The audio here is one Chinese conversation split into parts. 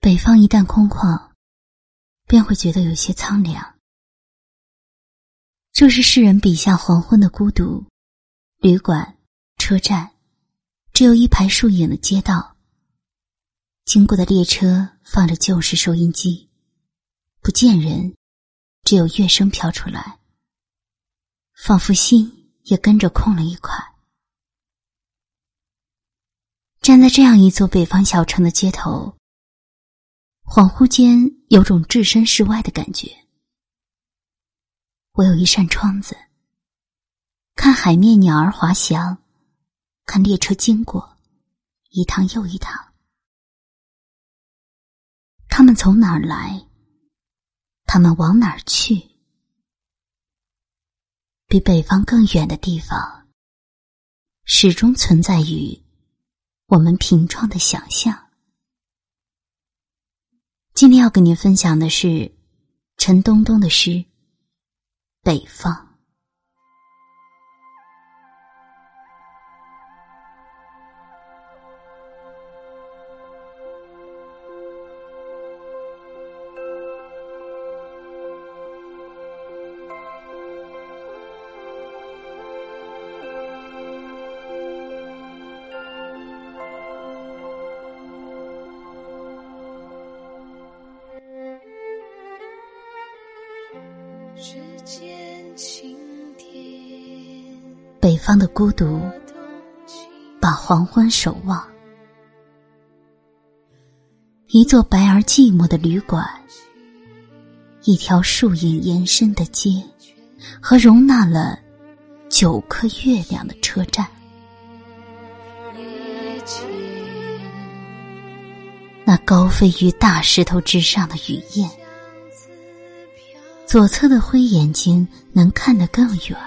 北方一旦空旷，便会觉得有些苍凉。这是诗人笔下黄昏的孤独。旅馆、车站，只有一排树影的街道。经过的列车放着旧式收音机，不见人，只有乐声飘出来，仿佛心也跟着空了一块。站在这样一座北方小城的街头，恍惚间有种置身事外的感觉。我有一扇窗子。看海面鸟儿滑翔，看列车经过，一趟又一趟。他们从哪儿来？他们往哪儿去？比北方更远的地方，始终存在于我们平创的想象。今天要跟您分享的是陈东东的诗《北方》。北方的孤独，把黄昏守望。一座白而寂寞的旅馆，一条树影延伸的街，和容纳了九颗月亮的车站。那高飞于大石头之上的雨燕。左侧的灰眼睛能看得更远，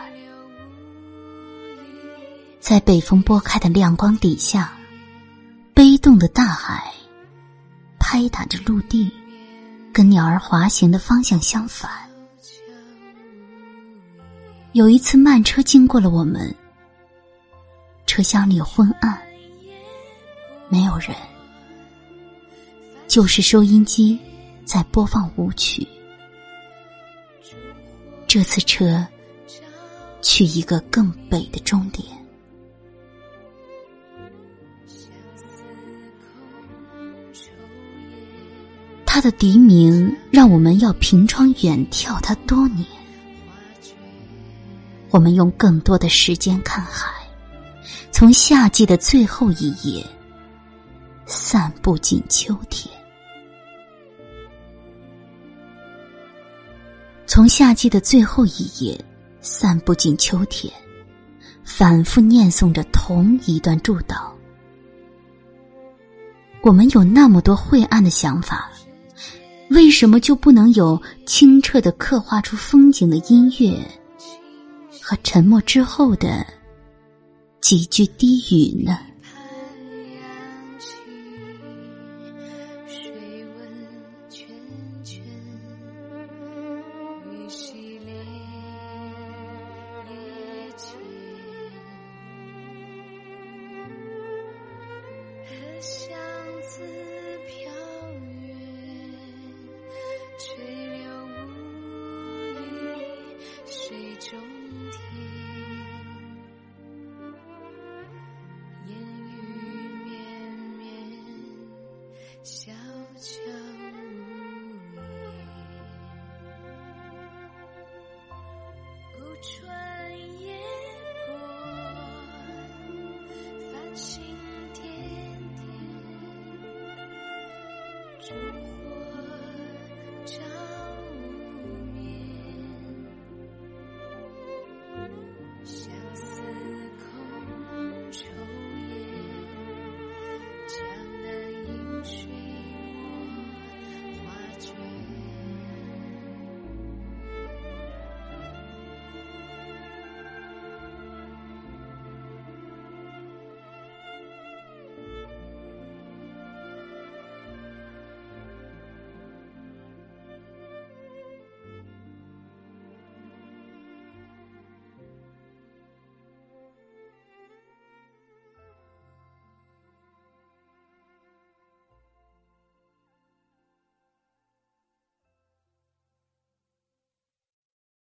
在北风拨开的亮光底下，悲动的大海拍打着陆地，跟鸟儿滑行的方向相反。有一次慢车经过了我们，车厢里昏暗，没有人，就是收音机在播放舞曲。这次车去一个更北的终点，他的笛鸣让我们要凭窗远眺他多年。我们用更多的时间看海，从夏季的最后一夜散步进秋天。从夏季的最后一夜，散步进秋天，反复念诵着同一段祝祷。我们有那么多晦暗的想法，为什么就不能有清澈的刻画出风景的音乐，和沉默之后的几句低语呢？小桥无言，孤船烟波，繁星点点，